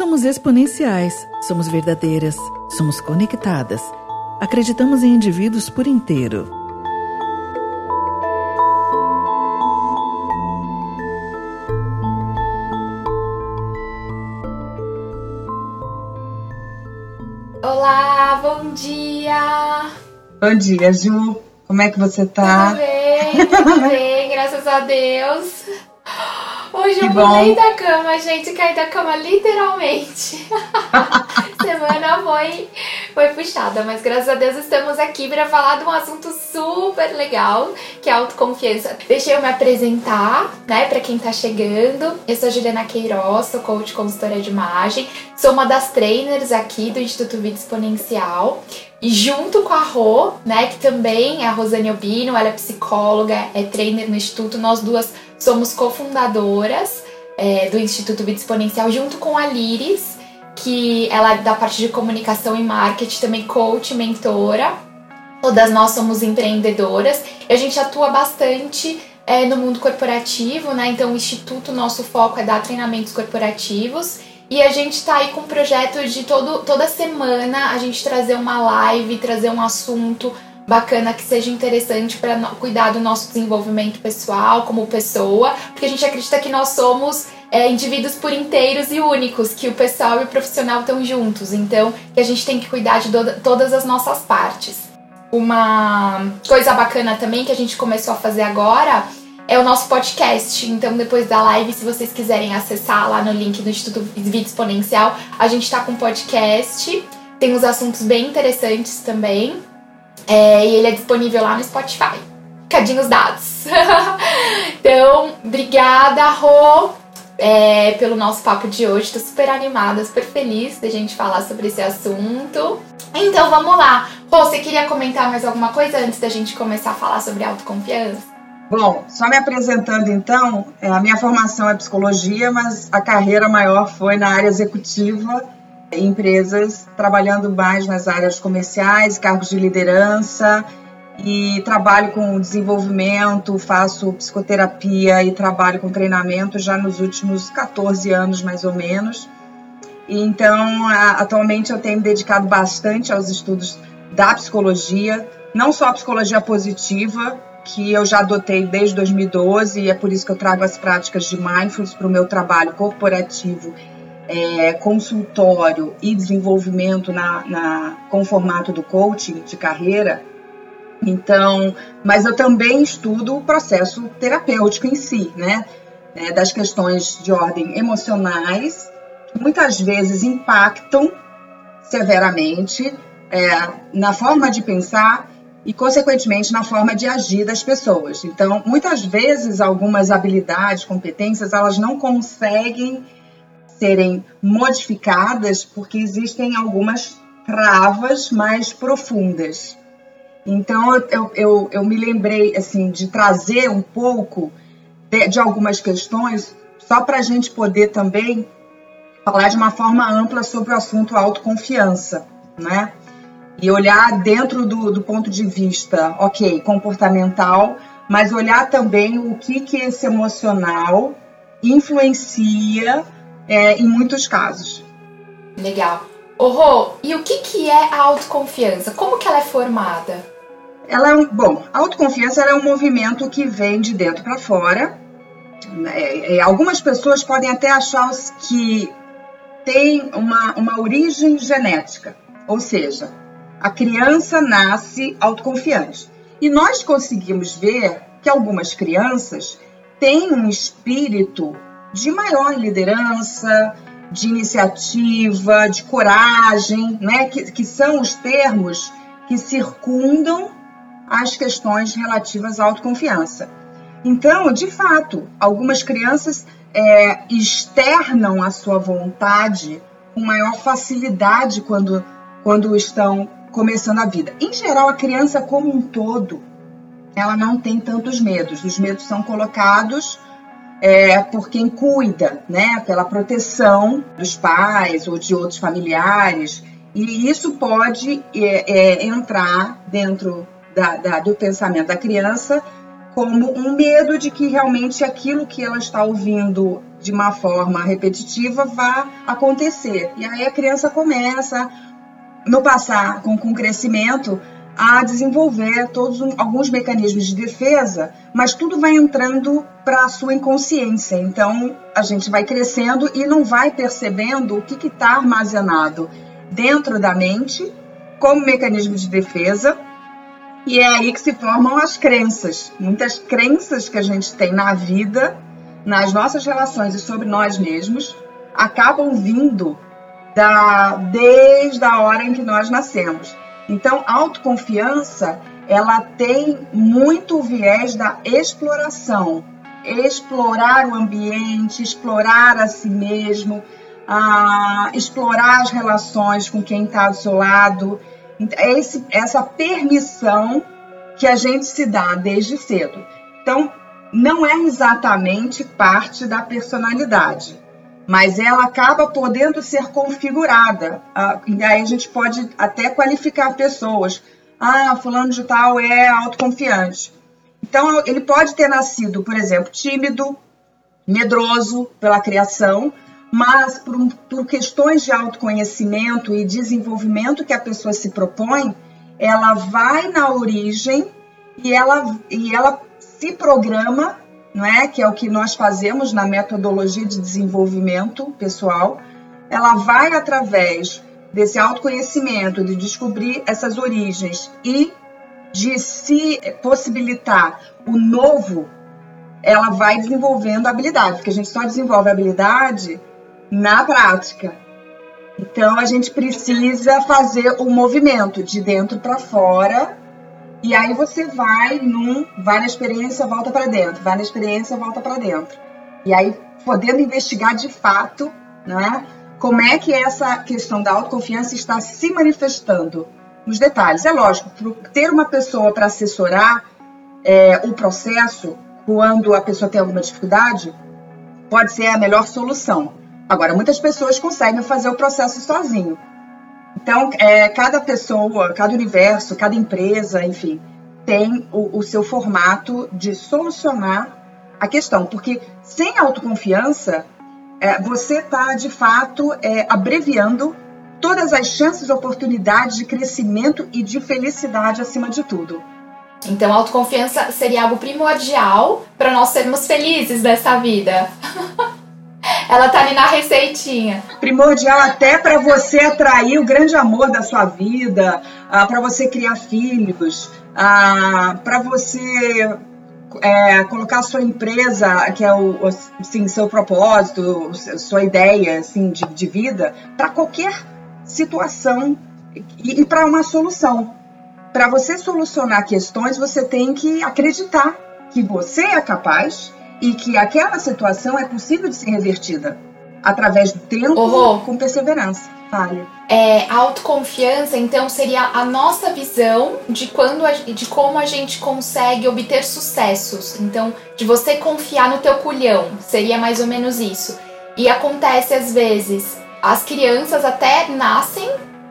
Somos exponenciais, somos verdadeiras, somos conectadas. Acreditamos em indivíduos por inteiro. Olá, bom dia! Bom dia, Ju. Como é que você tá? Tudo bem, tudo bem, graças a Deus. Hoje Que eu pulei da cama, gente, caí da cama literalmente. Semana foi, foi puxada, mas graças a Deus estamos aqui para falar de um assunto super legal, que é a autoconfiança. Deixa eu me apresentar, né, para quem tá chegando. Eu sou Juliana Queiroz, sou coach consultora de imagem, sou uma das trainers aqui do Instituto Vida Exponencial. E junto com a Rô, né, que também é a Rosane Albino, ela é psicóloga, é trainer no Instituto, nós duas somos cofundadoras é, do Instituto Vida Exponencial, junto com a Liris, que ela é da parte de comunicação e marketing, também coach, mentora. Todas nós somos empreendedoras e a gente atua bastante é, no mundo corporativo, né? Então, o Instituto, nosso foco é dar treinamentos corporativos. E a gente tá aí com um projeto de todo, toda semana a gente trazer uma live, trazer um assunto bacana que seja interessante para cuidar do nosso desenvolvimento pessoal como pessoa, porque a gente acredita que nós somos é, indivíduos por inteiros e únicos, que o pessoal e o profissional estão juntos, então que a gente tem que cuidar de todas as nossas partes. Uma coisa bacana também que a gente começou a fazer agora é o nosso podcast. Então, depois da live, se vocês quiserem acessar lá no link do Instituto Vida Exponencial, a gente tá com podcast. Tem uns assuntos bem interessantes também. É, e ele é disponível lá no Spotify. Cadinhos dados. então, obrigada, Rô, é, pelo nosso papo de hoje. Tô super animada, super feliz da gente falar sobre esse assunto. Então, vamos lá. Rô, você queria comentar mais alguma coisa antes da gente começar a falar sobre autoconfiança? Bom, só me apresentando então, é, a minha formação é psicologia, mas a carreira maior foi na área executiva, empresas, trabalhando mais nas áreas comerciais, cargos de liderança, e trabalho com desenvolvimento, faço psicoterapia e trabalho com treinamento já nos últimos 14 anos, mais ou menos. E então, atualmente eu tenho me dedicado bastante aos estudos da psicologia, não só a psicologia positiva, que eu já adotei desde 2012 e é por isso que eu trago as práticas de mindfulness para o meu trabalho corporativo, é, consultório e desenvolvimento na, na, com o formato do coaching de carreira. Então, mas eu também estudo o processo terapêutico em si, né? É, das questões de ordem emocionais, que muitas vezes impactam severamente é, na forma de pensar e, consequentemente, na forma de agir das pessoas. Então, muitas vezes, algumas habilidades, competências, elas não conseguem serem modificadas porque existem algumas travas mais profundas. Então, eu, eu, eu, me lembrei, assim, de trazer um pouco de, de algumas questões, só para a gente poder também falar de uma forma ampla sobre o assunto autoconfiança, né? e olhar dentro do, do, ponto de vista, ok, comportamental, mas olhar também o que, que esse emocional influencia é, em muitos casos. Legal. Ô, Rô, e o que, que é a autoconfiança? Como que ela é formada? Ela é um, bom, a autoconfiança é um movimento que vem de dentro para fora. É, é, algumas pessoas podem até achar que tem uma, uma origem genética, ou seja, a criança nasce autoconfiante. E nós conseguimos ver que algumas crianças têm um espírito de maior liderança, de iniciativa, de coragem, né? que, que são os termos que circundam as questões relativas à autoconfiança. Então, de fato, algumas crianças é, externam a sua vontade com maior facilidade quando, quando estão começando a vida. Em geral, a criança como um todo, ela não tem tantos medos. Os medos são colocados é, por quem cuida, né? Pela proteção dos pais ou de outros familiares. E isso pode é, é, entrar dentro da, da, do pensamento da criança como um medo de que realmente aquilo que ela está ouvindo de uma forma repetitiva vá acontecer. E aí a criança começa, no passar com, com crescimento, a desenvolver todos alguns mecanismos de defesa, mas tudo vai entrando para a sua inconsciência. Então a gente vai crescendo e não vai percebendo o que está armazenado dentro da mente como mecanismo de defesa. E é aí que se formam as crenças. Muitas crenças que a gente tem na vida, nas nossas relações e sobre nós mesmos, acabam vindo da, desde a hora em que nós nascemos. Então, autoconfiança, ela tem muito viés da exploração. Explorar o ambiente, explorar a si mesmo, a explorar as relações com quem está do seu lado. É esse, essa permissão que a gente se dá desde cedo. Então, não é exatamente parte da personalidade mas ela acaba podendo ser configurada. Ah, e aí a gente pode até qualificar pessoas. Ah, fulano de tal é autoconfiante. Então, ele pode ter nascido, por exemplo, tímido, medroso pela criação, mas por, por questões de autoconhecimento e desenvolvimento que a pessoa se propõe, ela vai na origem e ela, e ela se programa não é? Que é o que nós fazemos na metodologia de desenvolvimento pessoal. Ela vai através desse autoconhecimento, de descobrir essas origens e de se possibilitar o novo, ela vai desenvolvendo habilidade, porque a gente só desenvolve habilidade na prática. Então a gente precisa fazer o movimento de dentro para fora e aí você vai num, vai na experiência, volta para dentro, vai na experiência, volta para dentro. E aí podendo investigar de fato, né, como é que essa questão da autoconfiança está se manifestando nos detalhes. É lógico, ter uma pessoa para assessorar é, o processo quando a pessoa tem alguma dificuldade pode ser a melhor solução. Agora, muitas pessoas conseguem fazer o processo sozinho. Então, é, cada pessoa, cada universo, cada empresa, enfim, tem o, o seu formato de solucionar a questão, porque sem autoconfiança, é, você está de fato é, abreviando todas as chances e oportunidades de crescimento e de felicidade acima de tudo. Então, autoconfiança seria algo primordial para nós sermos felizes dessa vida. Ela tá ali na receitinha. Primordial até para você atrair o grande amor da sua vida, ah, para você criar filhos, ah, para você é, colocar a sua empresa, que é o assim, seu propósito, sua ideia assim, de, de vida, para qualquer situação e, e para uma solução. Para você solucionar questões, você tem que acreditar que você é capaz e que aquela situação é possível de ser revertida através do tempo uhum. com perseverança. Fale. É, autoconfiança, então, seria a nossa visão de quando a, de como a gente consegue obter sucessos. Então, de você confiar no teu culhão, seria mais ou menos isso. E acontece às vezes, as crianças até nascem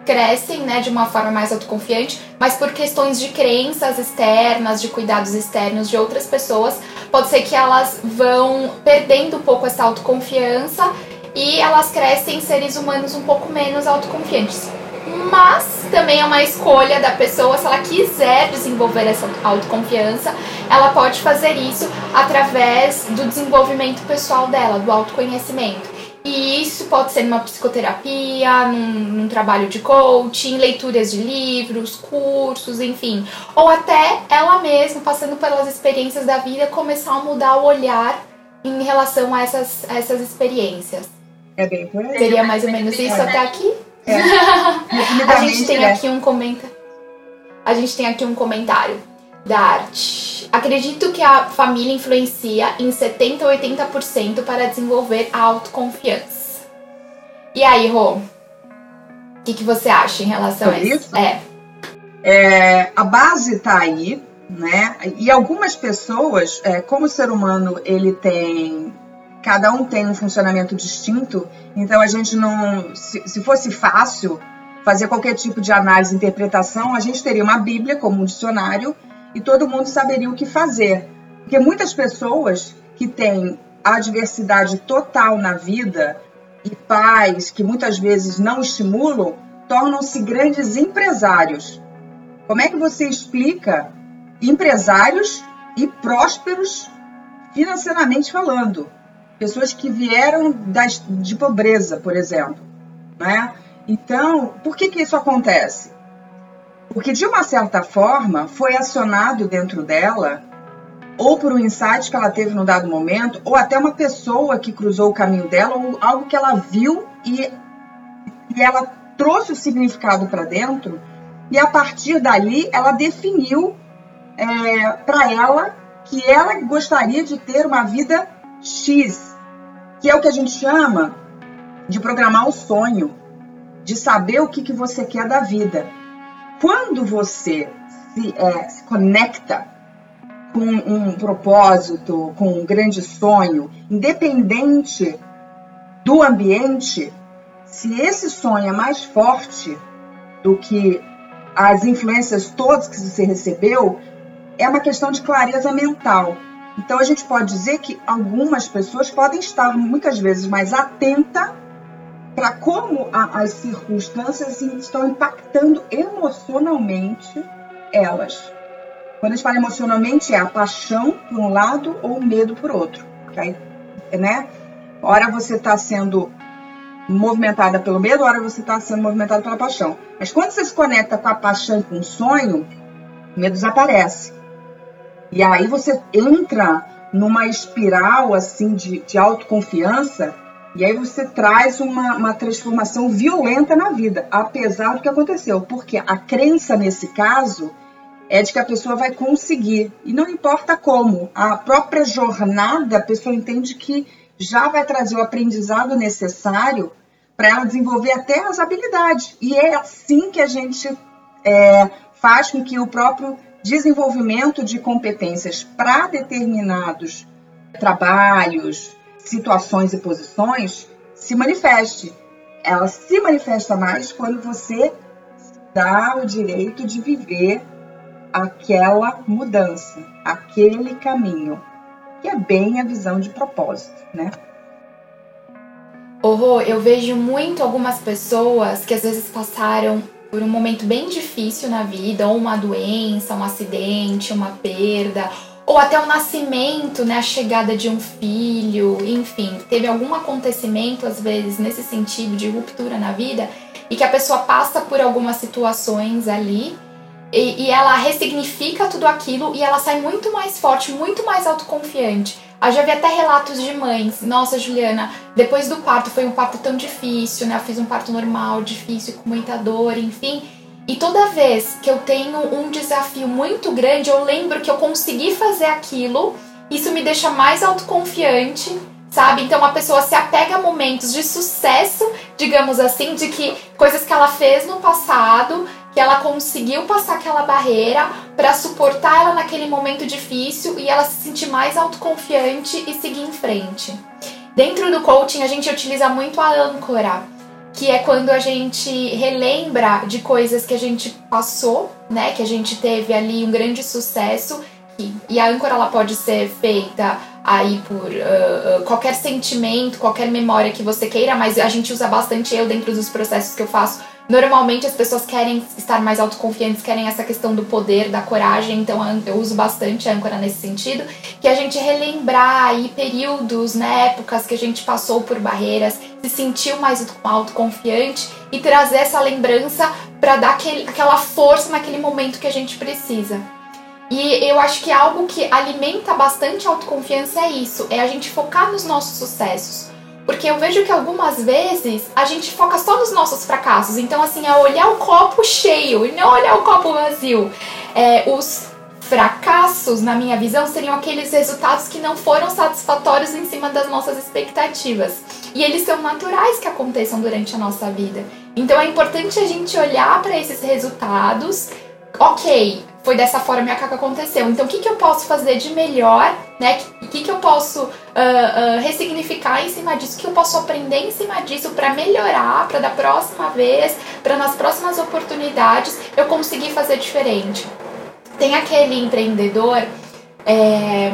crescem, né, de uma forma mais autoconfiante, mas por questões de crenças externas, de cuidados externos de outras pessoas, pode ser que elas vão perdendo um pouco essa autoconfiança e elas crescem seres humanos um pouco menos autoconfiantes. Mas também é uma escolha da pessoa, se ela quiser desenvolver essa autoconfiança, ela pode fazer isso através do desenvolvimento pessoal dela, do autoconhecimento. E isso pode ser numa psicoterapia, num, num, trabalho de coaching, leituras de livros, cursos, enfim. Ou até ela mesma, passando pelas experiências da vida, começar a mudar o olhar em relação a essas, a essas experiências. É bem por aí. Seria mais ou menos isso até aqui? É. a gente tem aqui um comentário. A gente tem aqui um comentário da arte. Acredito que a família influencia em 70 ou 80% para desenvolver a autoconfiança. E aí, Rô? O que, que você acha em relação a isso? É. é. A base está aí, né? E algumas pessoas, é, como o ser humano ele tem cada um tem um funcionamento distinto, então a gente não. Se, se, fosse fácil fazer qualquer tipo de análise e interpretação, a gente teria uma Bíblia como um dicionário e todo mundo saberia o que fazer. Porque muitas pessoas que têm adversidade total na vida e pais que muitas vezes não estimulam, tornam-se grandes empresários. Como é que você explica empresários e prósperos financeiramente falando? Pessoas que vieram das, de pobreza, por exemplo. Né? Então, por que, que isso acontece? Porque, de uma certa forma, foi acionado dentro dela, ou por um insight que ela teve no dado momento, ou até uma pessoa que cruzou o caminho dela, ou algo que ela viu e, e ela trouxe o significado para dentro, e a partir dali ela definiu é, para ela que ela gostaria de ter uma vida X, que é o que a gente chama de programar o sonho, de saber o que, que você quer da vida. Quando você se, é, se conecta com um propósito, com um grande sonho, independente do ambiente, se esse sonho é mais forte do que as influências todas que você recebeu, é uma questão de clareza mental. Então a gente pode dizer que algumas pessoas podem estar muitas vezes mais atenta para como a, as circunstâncias estão impactando emocionalmente elas. Quando a gente fala emocionalmente, é a paixão por um lado ou o medo por outro. Okay? Né? Ora você está sendo movimentada pelo medo, ora você está sendo movimentada pela paixão. Mas quando você se conecta com a paixão e com o sonho, o medo desaparece. E aí você entra numa espiral assim de, de autoconfiança e aí você traz uma, uma transformação violenta na vida, apesar do que aconteceu. Porque a crença nesse caso é de que a pessoa vai conseguir. E não importa como, a própria jornada, a pessoa entende que já vai trazer o aprendizado necessário para ela desenvolver até as habilidades. E é assim que a gente é, faz com que o próprio desenvolvimento de competências para determinados trabalhos, situações e posições se manifeste. Ela se manifesta mais quando você dá o direito de viver aquela mudança, aquele caminho, que é bem a visão de propósito, né? Oh, eu vejo muito algumas pessoas que às vezes passaram por um momento bem difícil na vida, ou uma doença, um acidente, uma perda, ou até o nascimento, né, a chegada de um filho, enfim, teve algum acontecimento às vezes nesse sentido de ruptura na vida e que a pessoa passa por algumas situações ali e, e ela ressignifica tudo aquilo e ela sai muito mais forte, muito mais autoconfiante. Eu já vi até relatos de mães. Nossa, Juliana, depois do parto foi um parto tão difícil, né? Eu fiz um parto normal, difícil, com muita dor, enfim. E toda vez que eu tenho um desafio muito grande, eu lembro que eu consegui fazer aquilo, isso me deixa mais autoconfiante, sabe? Então a pessoa se apega a momentos de sucesso, digamos assim, de que coisas que ela fez no passado, que ela conseguiu passar aquela barreira para suportar ela naquele momento difícil e ela se sentir mais autoconfiante e seguir em frente. Dentro do coaching a gente utiliza muito a âncora que é quando a gente relembra de coisas que a gente passou, né? Que a gente teve ali um grande sucesso. E, e a âncora ela pode ser feita aí por uh, qualquer sentimento, qualquer memória que você queira, mas a gente usa bastante eu dentro dos processos que eu faço Normalmente as pessoas querem estar mais autoconfiantes, querem essa questão do poder, da coragem, então eu uso bastante a âncora nesse sentido, que a gente relembrar aí períodos, né, épocas que a gente passou por barreiras, se sentiu mais autoconfiante e trazer essa lembrança para dar aquele, aquela força naquele momento que a gente precisa. E eu acho que algo que alimenta bastante a autoconfiança é isso, é a gente focar nos nossos sucessos. Porque eu vejo que algumas vezes a gente foca só nos nossos fracassos. Então, assim, é olhar o copo cheio e não olhar o copo vazio. É, os fracassos, na minha visão, seriam aqueles resultados que não foram satisfatórios em cima das nossas expectativas. E eles são naturais que aconteçam durante a nossa vida. Então é importante a gente olhar para esses resultados. Ok, foi dessa forma que aconteceu. Então, o que, que eu posso fazer de melhor, né? O que, que eu posso uh, uh, ressignificar em cima disso? O que eu posso aprender em cima disso para melhorar, para da próxima vez, para nas próximas oportunidades eu conseguir fazer diferente? Tem aquele empreendedor É...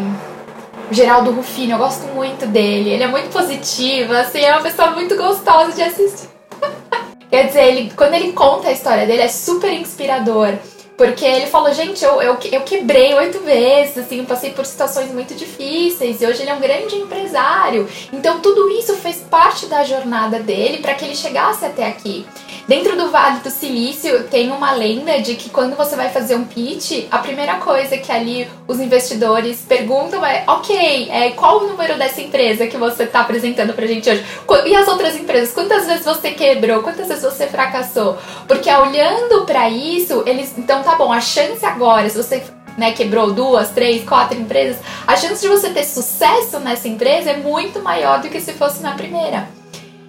Geraldo Rufino, eu gosto muito dele. Ele é muito positivo, assim, é uma pessoa muito gostosa de assistir. Quer dizer, ele, quando ele conta a história dele, é super inspirador. Porque ele falou, gente, eu, eu, eu quebrei oito vezes, assim, passei por situações muito difíceis e hoje ele é um grande empresário. Então tudo isso fez parte da jornada dele para que ele chegasse até aqui. Dentro do Vale do Silício tem uma lenda de que quando você vai fazer um pitch, a primeira coisa que ali os investidores perguntam é: ok, é, qual o número dessa empresa que você está apresentando pra gente hoje? E as outras empresas? Quantas vezes você quebrou? Quantas vezes você fracassou? Porque olhando para isso, eles. Então tá bom, a chance agora, se você né, quebrou duas, três, quatro empresas, a chance de você ter sucesso nessa empresa é muito maior do que se fosse na primeira.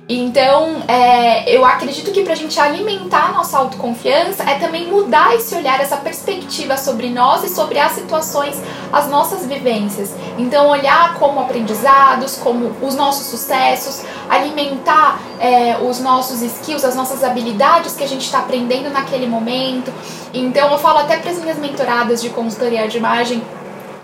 Então, é, eu acredito que para a gente alimentar nossa autoconfiança é também mudar esse olhar, essa perspectiva sobre nós e sobre as situações, as nossas vivências. Então, olhar como aprendizados, como os nossos sucessos, alimentar é, os nossos skills, as nossas habilidades que a gente está aprendendo naquele momento. Então, eu falo até para as minhas mentoradas de consultoria de imagem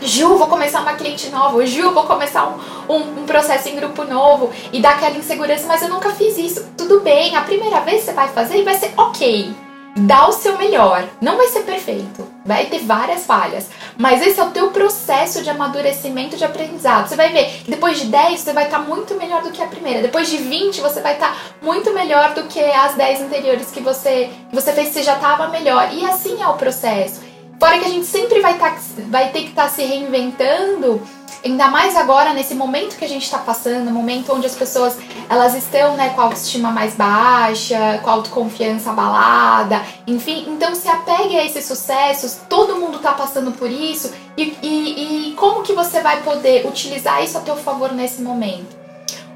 Ju, vou começar uma cliente nova, Ju, vou começar um, um, um, processo em grupo novo e dá aquela insegurança, mas eu nunca fiz isso. Tudo bem, a primeira vez você vai fazer e vai ser ok. Dá o seu melhor. Não vai ser perfeito. Vai ter várias falhas. Mas esse é o teu processo de amadurecimento de aprendizado. Você vai ver que depois de 10 você vai estar tá muito melhor do que a primeira. Depois de 20 você vai estar tá muito melhor do que as 10 anteriores que você, que você fez, você já estava melhor. E assim é o processo. Fora que a gente sempre vai, tá, vai ter que estar tá se reinventando, ainda mais agora nesse momento que a gente está passando, momento onde as pessoas elas estão né, com a autoestima mais baixa, com a autoconfiança abalada, enfim. Então se apegue a esses sucessos, todo mundo está passando por isso, e, e, e como que você vai poder utilizar isso a teu favor nesse momento?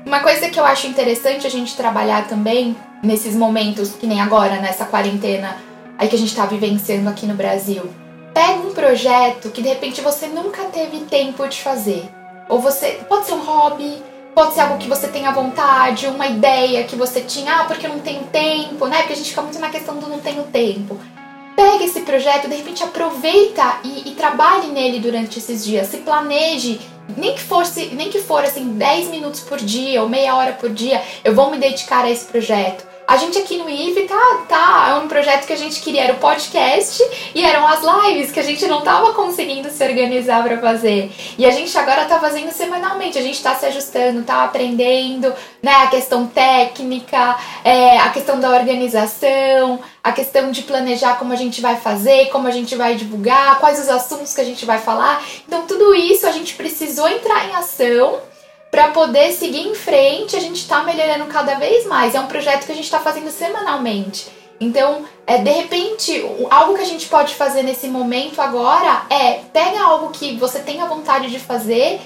Uma coisa que eu acho interessante a gente trabalhar também nesses momentos, que nem agora, nessa quarentena aí que a gente está vivenciando aqui no Brasil Pega um projeto que de repente você nunca teve tempo de fazer. Ou você. Pode ser um hobby, pode ser algo que você tenha vontade, uma ideia que você tinha, ah, porque eu não tenho tempo, né? Porque a gente fica muito na questão do não tenho tempo. Pega esse projeto, de repente aproveita e, e trabalhe nele durante esses dias. Se planeje nem que fosse, nem que for assim 10 minutos por dia ou meia hora por dia, eu vou me dedicar a esse projeto. A gente aqui no IVE tá, tá, é um projeto que a gente queria, era o podcast e eram as lives que a gente não tava conseguindo se organizar para fazer. E a gente agora tá fazendo semanalmente, a gente tá se ajustando, tá aprendendo, né, a questão técnica, é, a questão da organização, a questão de planejar como a gente vai fazer, como a gente vai divulgar, quais os assuntos que a gente vai falar. Então tudo isso a gente precisou entrar em ação para poder seguir em frente, a gente está melhorando cada vez mais. É um projeto que a gente está fazendo semanalmente. Então, é, de repente, algo que a gente pode fazer nesse momento agora é pega algo que você tenha vontade de fazer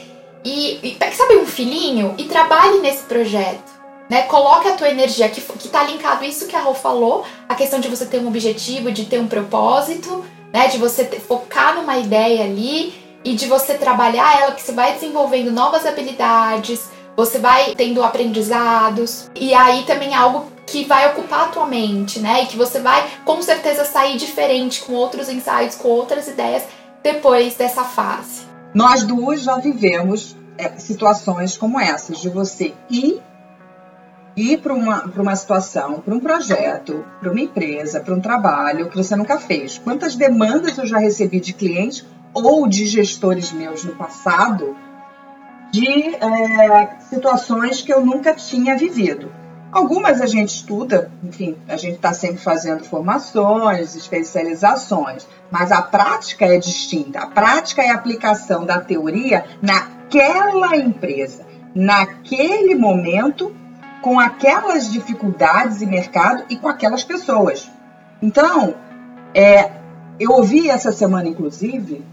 e, e sabe um filhinho e trabalhe nesse projeto. Né? Coloque a tua energia, que, que tá linkado isso que a Rô falou, a questão de você ter um objetivo, de ter um propósito, né? De você ter, focar numa ideia ali e de você trabalhar ela, que você vai desenvolvendo novas habilidades, você vai tendo aprendizados, e aí também é algo que vai ocupar a tua mente, né? E que você vai com certeza sair diferente, com outros insights, com outras ideias depois dessa fase. Nós duas já vivemos é, situações como essas, de você ir ir para uma, uma situação, para um projeto, para uma empresa, para um trabalho que você nunca fez. Quantas demandas eu já recebi de clientes ou de gestores meus no passado de é, situações que eu nunca tinha vivido. Algumas a gente estuda, enfim, a gente está sempre fazendo formações, especializações, mas a prática é distinta. A prática é a aplicação da teoria naquela empresa, naquele momento, com aquelas dificuldades e mercado e com aquelas pessoas. Então, é, eu ouvi essa semana, inclusive,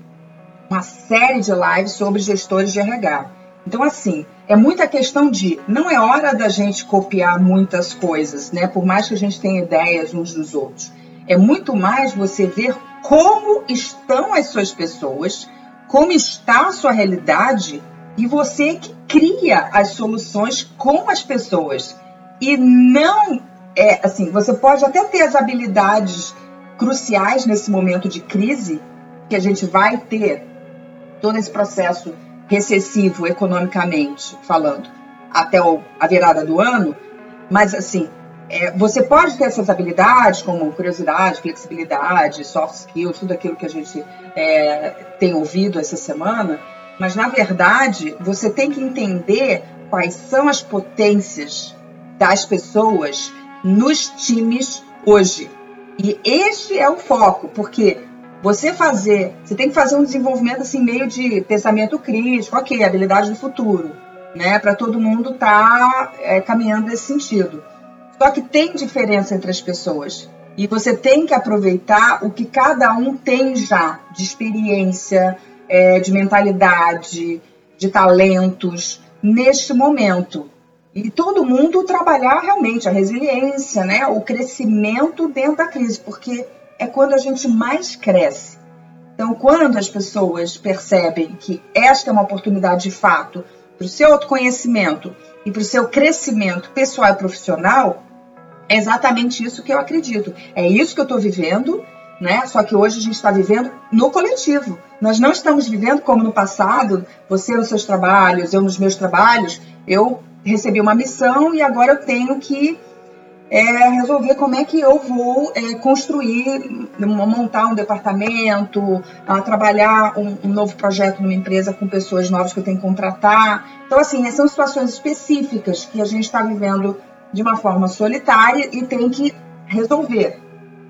uma série de lives sobre gestores de RH. Então, assim, é muita questão de não é hora da gente copiar muitas coisas, né? Por mais que a gente tenha ideias uns dos outros. É muito mais você ver como estão as suas pessoas, como está a sua realidade e você que cria as soluções com as pessoas. E não é assim, você pode até ter as habilidades cruciais nesse momento de crise que a gente vai ter todo esse processo recessivo economicamente falando até a virada do ano, mas assim, é, você pode ter essas habilidades como curiosidade, flexibilidade, soft skills, tudo aquilo que a gente é, tem ouvido essa semana, mas na verdade você tem que entender quais são as potências das pessoas nos times hoje. E este é o foco, porque você fazer, você tem que fazer um desenvolvimento assim meio de pensamento crítico, ok, habilidade do futuro, né, para todo mundo estar tá, é, caminhando nesse sentido. Só que tem diferença entre as pessoas e você tem que aproveitar o que cada um tem já de experiência, é, de mentalidade, de talentos neste momento. E todo mundo trabalhar realmente a resiliência, né, o crescimento dentro da crise, porque é quando a gente mais cresce. Então, quando as pessoas percebem que esta é uma oportunidade de fato para o seu autoconhecimento e para o seu crescimento pessoal e profissional, é exatamente isso que eu acredito. É isso que eu estou vivendo, né? Só que hoje a gente está vivendo no coletivo. Nós não estamos vivendo como no passado, você nos seus trabalhos, eu nos meus trabalhos. Eu recebi uma missão e agora eu tenho que é, resolver como é que eu vou é, construir, montar um departamento, uh, trabalhar um, um, novo projeto numa empresa com pessoas novas que eu tenho que contratar. Então, assim, são situações específicas que a gente está vivendo de uma forma solitária e tem que resolver.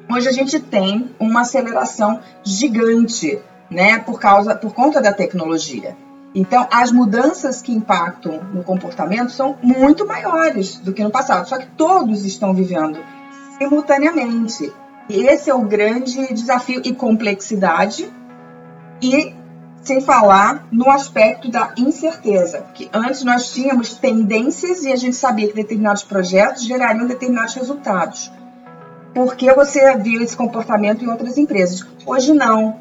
Hoje a gente tem uma aceleração gigante, né, por causa, por conta da tecnologia. Então, as mudanças que impactam no comportamento são muito maiores do que no passado, só que todos estão vivendo simultaneamente. E esse é o grande desafio e complexidade, e sem falar no aspecto da incerteza, que antes nós tínhamos tendências e a gente sabia que determinados projetos gerariam determinados resultados. Porque você viu esse comportamento em outras empresas. Hoje não.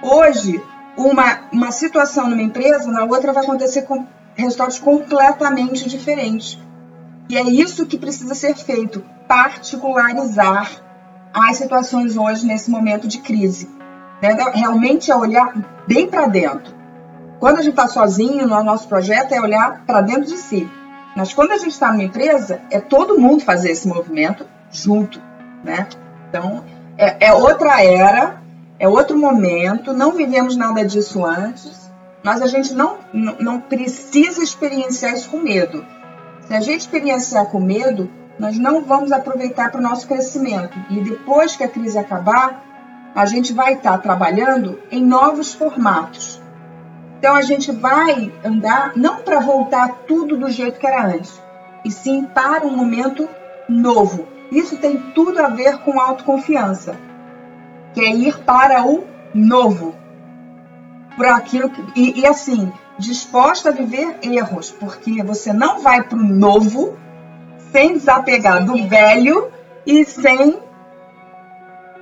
Hoje uma, uma situação numa empresa, na outra vai acontecer com resultados completamente diferentes. E é isso que precisa ser feito, particularizar as situações hoje nesse momento de crise. Né? Realmente é olhar bem para dentro. Quando a gente está sozinho no nosso projeto, é olhar para dentro de si. Mas quando a gente está numa empresa, é todo mundo fazer esse movimento junto. Né? Então, é, é outra era, é outro momento, não vivemos nada disso antes, mas a gente não, não precisa experienciar isso com medo. Se a gente experienciar com medo, nós não vamos aproveitar para o nosso crescimento. E depois que a crise acabar, a gente vai estar trabalhando em novos formatos. Então a gente vai andar não para voltar tudo do jeito que era antes, e sim para um momento novo. Isso tem tudo a ver com autoconfiança que é ir para o novo. Por aquilo que, e, e assim, disposta a viver erros, porque você não vai para o novo sem desapegar do velho e sem,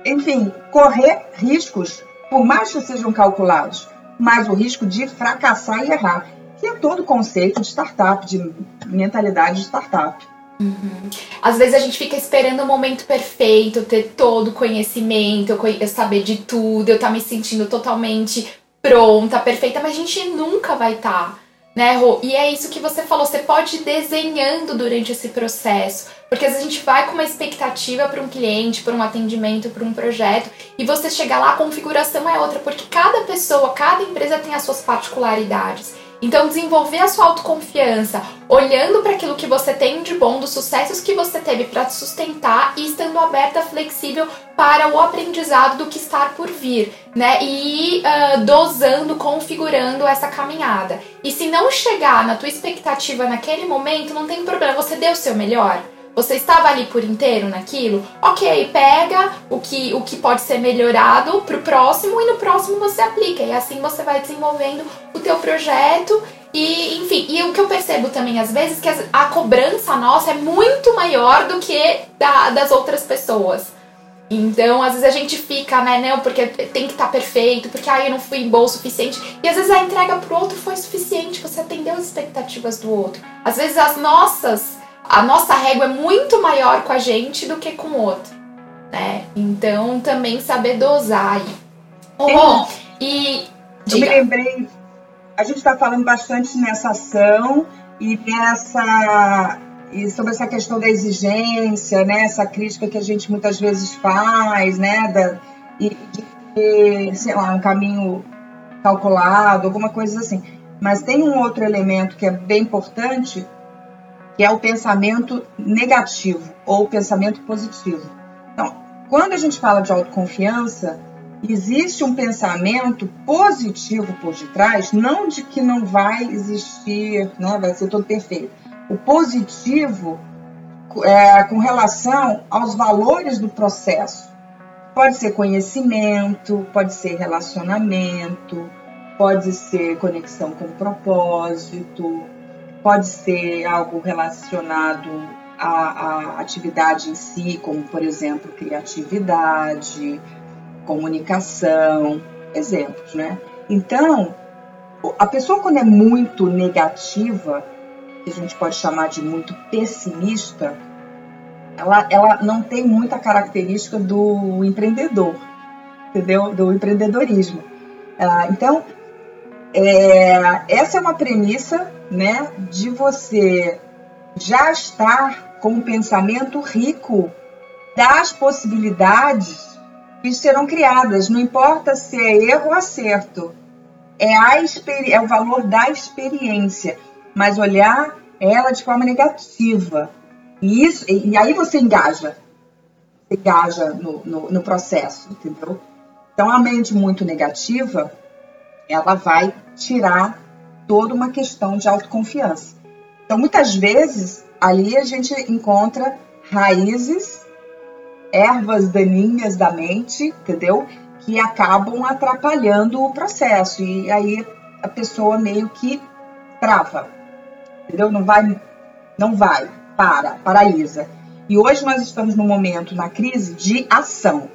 enfim, correr riscos, por mais que sejam calculados, mas o risco de fracassar e errar, que é todo o conceito de startup, de mentalidade de startup. Uhum. Às vezes a gente fica esperando o momento perfeito, ter todo o conhecimento, eu saber de tudo, eu estar tá me sentindo totalmente pronta, perfeita, mas a gente nunca vai estar, tá, né, Rô? E é isso que você falou, você pode ir desenhando durante esse processo, porque às vezes a gente vai com uma expectativa para um cliente, para um atendimento, para um projeto, e você chegar lá, a configuração é outra, porque cada pessoa, cada empresa tem as suas particularidades. Então, desenvolver a sua autoconfiança, olhando para aquilo que você tem de bom, dos sucessos que você teve para sustentar e estando aberta, flexível para o aprendizado do que está por vir, né? E uh, dosando, configurando essa caminhada. E se não chegar na tua expectativa naquele momento, não tem problema, você deu o seu melhor. Você estava ali por inteiro naquilo? Ok, pega o que, o que pode ser melhorado para o próximo e no próximo você aplica. E assim você vai desenvolvendo o teu projeto e, enfim, e o que eu percebo também às vezes que a cobrança nossa é muito maior do que da, das outras pessoas. Então, às vezes a gente fica, né, não, porque tem que estar tá perfeito, porque aí ah, eu não fui bom o suficiente. E às vezes a entrega pro outro foi suficiente, você atendeu as expectativas do outro. Às vezes as nossas a nossa régua é muito maior com a gente do que com o outro, né? Então também saber dosar aí. Oh, e eu me lembrei a gente está falando bastante nessa ação e nessa e sobre essa questão da exigência, né? Essa crítica que a gente muitas vezes faz, né? Da, e de ter, sei lá, um caminho calculado, alguma coisa assim. Mas tem um outro elemento que é bem importante, que é o pensamento negativo ou o pensamento positivo. Então, quando a gente fala de autoconfiança, existe um pensamento positivo por detrás, não de que não vai existir, né, vai ser todo perfeito. O positivo é, com relação aos valores do processo. Pode ser conhecimento, pode ser relacionamento, pode ser conexão com propósito, pode ser algo relacionado à, à atividade em si, como por exemplo criatividade, comunicação, exemplos, né? Então, a pessoa quando é muito negativa, que a gente pode chamar de muito pessimista, ela, ela não tem muita característica do empreendedor, entendeu? Do empreendedorismo. Ah, então, é, essa é uma premissa, né, de você já estar com um pensamento rico das possibilidades que serão criadas, não importa se é erro ou acerto, é, a é o valor da experiência, mas olhar ela de forma negativa. E, isso, e, e aí você engaja, você engaja no, no, no processo, entendeu? Então, a mente muito negativa, ela vai tirar toda uma questão de autoconfiança. Então, muitas vezes, ali a gente encontra raízes ervas daninhas da mente, entendeu? Que acabam atrapalhando o processo. E aí a pessoa meio que trava, entendeu? Não vai, não vai, para, paralisa. E hoje nós estamos num momento na crise de ação.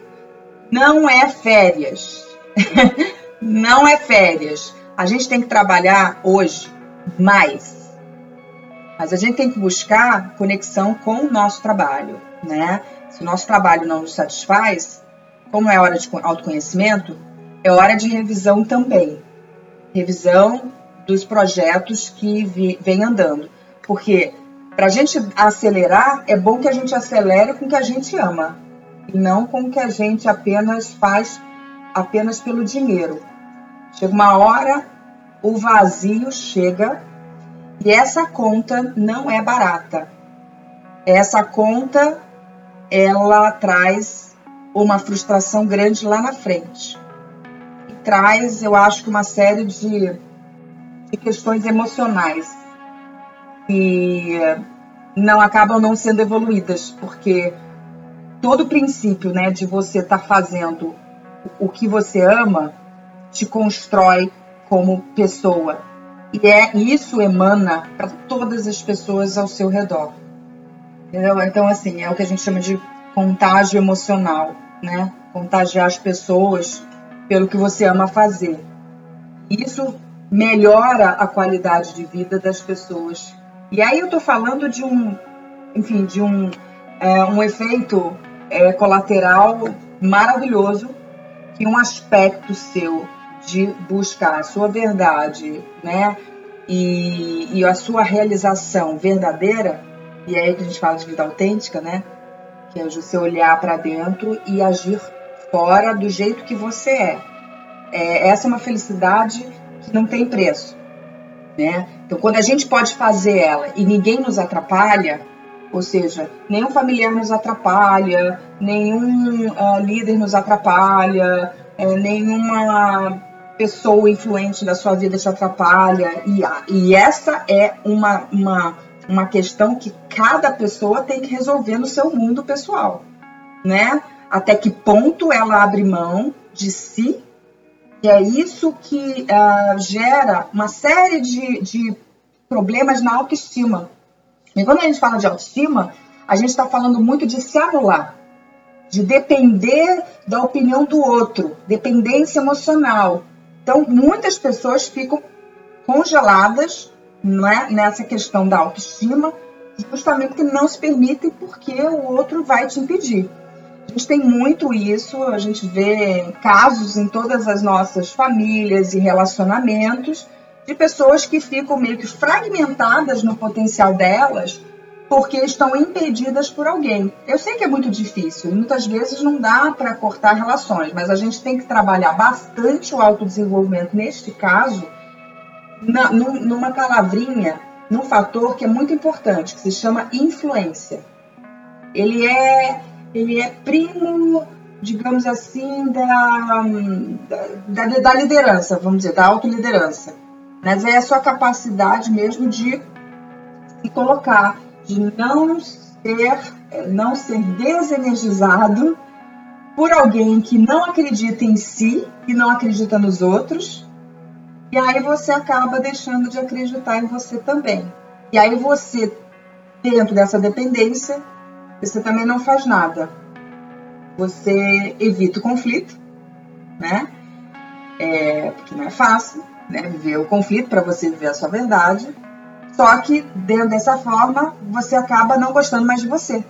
Não é férias. não é férias. A gente tem que trabalhar hoje mais. Mas a gente tem que buscar conexão com o nosso trabalho, né? se o nosso trabalho não nos satisfaz, como é hora de autoconhecimento, é hora de revisão também. Revisão dos projetos que vem andando. Porque para a gente acelerar, é bom que a gente acelere com o que a gente ama. E não com o que a gente apenas faz apenas pelo dinheiro. Chega uma hora, o vazio chega e essa conta não é barata. Essa conta ela traz uma frustração grande lá na frente. E traz, eu acho que uma série de, de questões emocionais que não acabam não sendo evoluídas, porque todo o princípio, né, de você estar tá fazendo o que você ama te constrói como pessoa. E é isso emana para todas as pessoas ao seu redor. Entendeu? Então, assim, é o que a gente chama de contágio emocional, né? Contagiar as pessoas pelo que você ama fazer. Isso melhora a qualidade de vida das pessoas. E aí eu estou falando de um, enfim, de um, é, um efeito é, colateral maravilhoso que um aspecto seu de buscar a sua verdade, né? E, e a sua realização verdadeira e é aí que a gente fala de vida autêntica, né? Que é você olhar para dentro e agir fora do jeito que você é. é. Essa é uma felicidade que não tem preço, né? Então, quando a gente pode fazer ela e ninguém nos atrapalha, ou seja, nenhum familiar nos atrapalha, nenhum uh, líder nos atrapalha, uh, nenhuma pessoa influente da sua vida te atrapalha. E, e essa é uma, uma uma questão que cada pessoa tem que resolver no seu mundo pessoal, né? Até que ponto ela abre mão de si, e é isso que uh, gera uma série de, de problemas na autoestima. E quando a gente fala de autoestima, a gente está falando muito de se anular, de depender da opinião do outro, dependência emocional. Então, muitas pessoas ficam congeladas não é? nessa questão da autoestima, justamente porque não se permitem porque o outro vai te impedir. A gente tem muito isso, a gente vê casos em todas as nossas famílias e relacionamentos de pessoas que ficam meio que fragmentadas no potencial delas porque estão impedidas por alguém. Eu sei que é muito difícil e muitas vezes não dá para cortar relações, mas a gente tem que trabalhar bastante o autodesenvolvimento neste caso, na, numa palavrinha, num fator que é muito importante, que se chama influência. Ele é, ele é primo, digamos assim, da, da, da liderança, vamos dizer, da autoliderança. Mas é a sua capacidade mesmo de se colocar de não ser, não ser desenergizado por alguém que não acredita em si e não acredita nos outros. E aí você acaba deixando de acreditar em você também. E aí você, dentro dessa dependência, você também não faz nada. Você evita o conflito, né? É, porque não é fácil, né? Viver o conflito para você viver a sua verdade. Só que, dentro dessa forma, você acaba não gostando mais de você.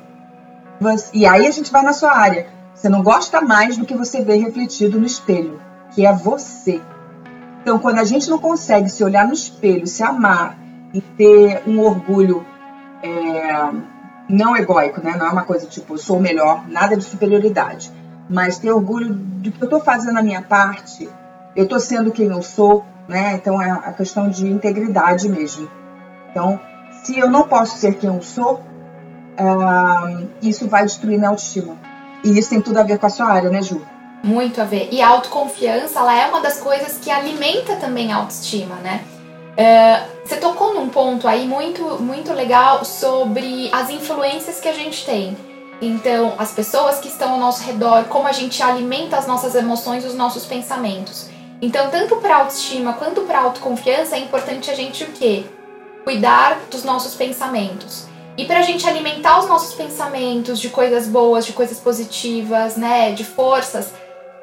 E aí a gente vai na sua área. Você não gosta mais do que você vê refletido no espelho, que é você. Então, quando a gente não consegue se olhar no espelho, se amar e ter um orgulho é, não egóico, né? Não é uma coisa tipo, eu sou o melhor, nada de superioridade. Mas ter orgulho do que eu estou fazendo a minha parte, eu estou sendo quem eu sou, né? Então é a questão de integridade mesmo. Então, se eu não posso ser quem eu sou, uh, isso vai destruir minha autoestima. E isso tem tudo a ver com a sua área, né, Ju? Muito a ver. E a autoconfiança, ela é uma das coisas que alimenta também a autoestima, né? Uh, você tocou num ponto aí muito, muito legal sobre as influências que a gente tem. Então, as pessoas que estão ao nosso redor, como a gente alimenta as nossas emoções os nossos pensamentos. Então, tanto para autoestima quanto para autoconfiança, é importante a gente o quê? Cuidar dos nossos pensamentos. E para a gente alimentar os nossos pensamentos de coisas boas, de coisas positivas, né, de forças,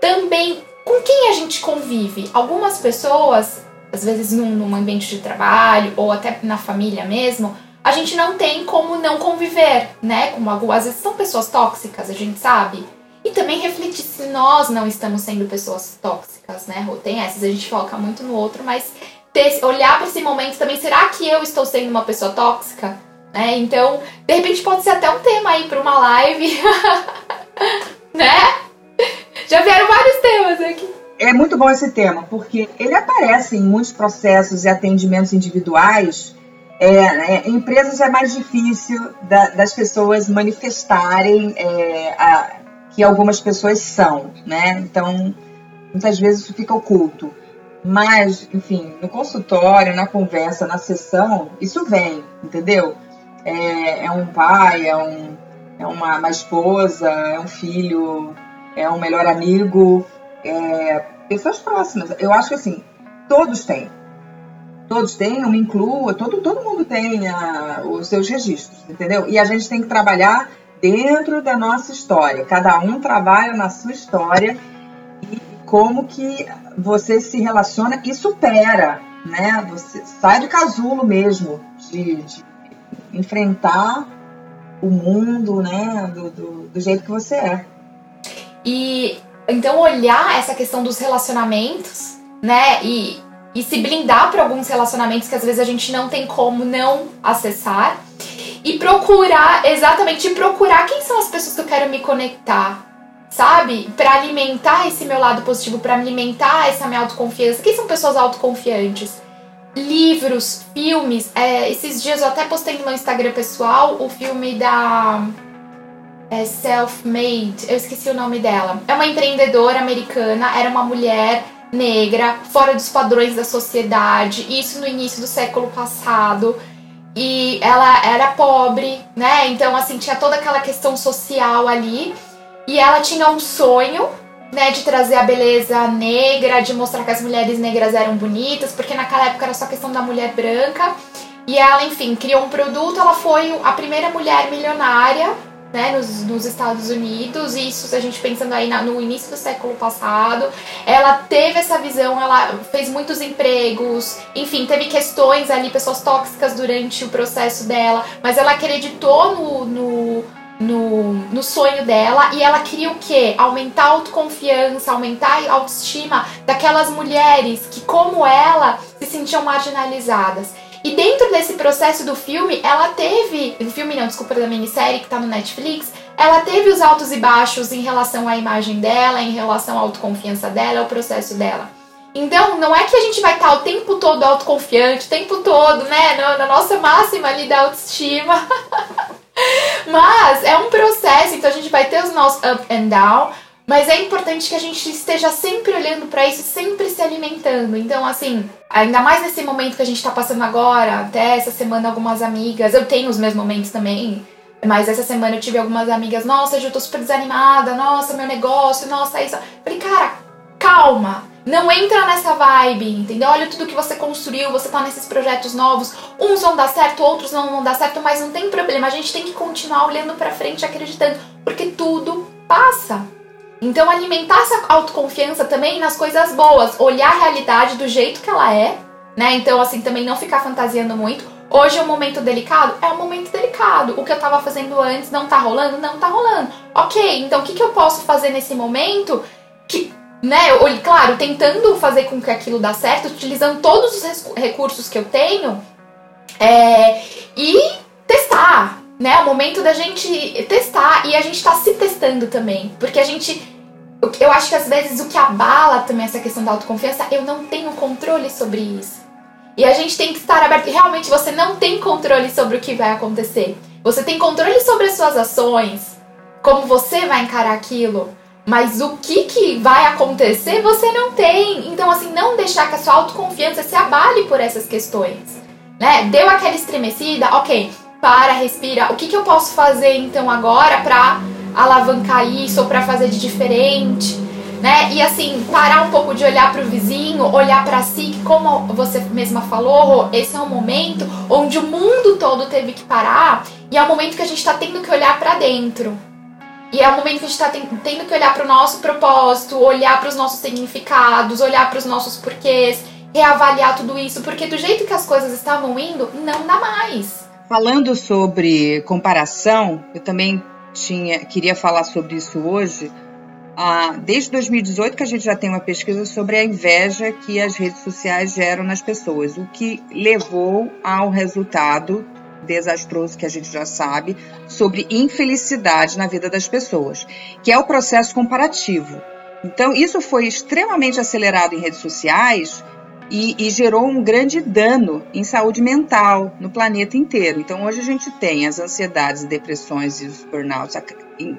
também com quem a gente convive. Algumas pessoas, às vezes num, num ambiente de trabalho ou até na família mesmo, a gente não tem como não conviver, né? Como às vezes são pessoas tóxicas, a gente sabe. E também refletir se nós não estamos sendo pessoas tóxicas, né? Ou tem essas, a gente foca muito no outro, mas ter, olhar para esse momento também, será que eu estou sendo uma pessoa tóxica? Né? Então, de repente pode ser até um tema aí para uma live, né? Já vieram vários temas aqui. É muito bom esse tema, porque ele aparece em muitos processos e atendimentos individuais. É, é, em empresas é mais difícil da, das pessoas manifestarem é, a, que algumas pessoas são, né? Então, muitas vezes isso fica oculto. Mas, enfim, no consultório, na conversa, na sessão, isso vem, entendeu? É, é um pai, é, um, é uma, uma, esposa, é um filho, é um melhor amigo, é, pessoas próximas. Eu acho que assim, todos têm. Todos têm, eu me incluo, todo, todo mundo tem a, os seus registros, entendeu? E a gente tem que trabalhar dentro da nossa história. Cada um trabalha na sua história e como que você se relaciona e supera, né? Você sai de casulo mesmo, de, de enfrentar o mundo, né? Do, do, do, jeito que você é. E então olhar essa questão dos relacionamentos, né? E, e se blindar para alguns relacionamentos que às vezes a gente não tem como não acessar. E procurar, exatamente, procurar quem são as pessoas que eu quero me conectar sabe? Para alimentar esse meu lado positivo, para alimentar essa minha autoconfiança. Quem são pessoas autoconfiantes? Livros, filmes. É, esses dias eu até postei no meu Instagram pessoal o filme da é, Self-Made. Eu esqueci o nome dela. É uma empreendedora americana, era uma mulher negra, fora dos padrões da sociedade. Isso no início do século passado. E ela era pobre, né? Então, assim, tinha toda aquela questão social ali. E ela tinha um sonho, né, de trazer a beleza negra, de mostrar que as mulheres negras eram bonitas, porque naquela época era só questão da mulher branca. E ela, enfim, criou um produto, ela foi a primeira mulher milionária, né, nos, nos Estados Unidos, isso a gente pensando aí na, no início do século passado. Ela teve essa visão, ela fez muitos empregos, enfim, teve questões ali, pessoas tóxicas durante o processo dela, mas ela acreditou no, no no, no sonho dela e ela queria o quê? Aumentar a autoconfiança, aumentar a autoestima daquelas mulheres que, como ela, se sentiam marginalizadas. E dentro desse processo do filme, ela teve. Do filme não, desculpa, da minissérie que tá no Netflix, ela teve os altos e baixos em relação à imagem dela, em relação à autoconfiança dela, ao processo dela. Então, não é que a gente vai estar o tempo todo autoconfiante, o tempo todo, né, na nossa máxima ali da autoestima. Mas é um processo, então a gente vai ter os nossos up and down, mas é importante que a gente esteja sempre olhando para isso, sempre se alimentando. Então, assim, ainda mais nesse momento que a gente tá passando agora, até essa semana algumas amigas, eu tenho os meus momentos também, mas essa semana eu tive algumas amigas, nossa, eu tô super desanimada, nossa, meu negócio, nossa, isso. Falei, cara, calma não entra nessa vibe, entendeu? Olha tudo que você construiu, você tá nesses projetos novos. Uns vão dar certo, outros não vão dar certo, mas não tem problema. A gente tem que continuar olhando para frente, acreditando, porque tudo passa. Então alimentar essa autoconfiança também nas coisas boas, olhar a realidade do jeito que ela é, né? Então assim, também não ficar fantasiando muito. Hoje é um momento delicado? É um momento delicado. O que eu tava fazendo antes não tá rolando? Não tá rolando. Ok, então o que, que eu posso fazer nesse momento que né? Eu, claro, tentando fazer com que aquilo dá certo, utilizando todos os recursos que eu tenho é, e testar, né? O momento da gente testar e a gente tá se testando também, porque a gente eu acho que às vezes o que abala também essa questão da autoconfiança, eu não tenho controle sobre isso. E a gente tem que estar aberto. Realmente você não tem controle sobre o que vai acontecer. Você tem controle sobre as suas ações, como você vai encarar aquilo. Mas o que, que vai acontecer você não tem. Então, assim, não deixar que a sua autoconfiança se abale por essas questões. Né? Deu aquela estremecida, ok, para, respira. O que, que eu posso fazer então agora para alavancar isso ou para fazer de diferente? Né? E assim, parar um pouco de olhar para o vizinho, olhar para si, que como você mesma falou, esse é um momento onde o mundo todo teve que parar e é um momento que a gente está tendo que olhar para dentro. E é o momento que a gente está tendo que olhar para o nosso propósito, olhar para os nossos significados, olhar para os nossos porquês, reavaliar tudo isso, porque do jeito que as coisas estavam indo, não dá mais. Falando sobre comparação, eu também tinha, queria falar sobre isso hoje. Ah, desde 2018 que a gente já tem uma pesquisa sobre a inveja que as redes sociais geram nas pessoas, o que levou ao resultado desastroso que a gente já sabe sobre infelicidade na vida das pessoas, que é o processo comparativo. Então, isso foi extremamente acelerado em redes sociais e, e, gerou um grande dano em saúde mental no planeta inteiro. Então, hoje a gente tem as ansiedades, depressões e os burnouts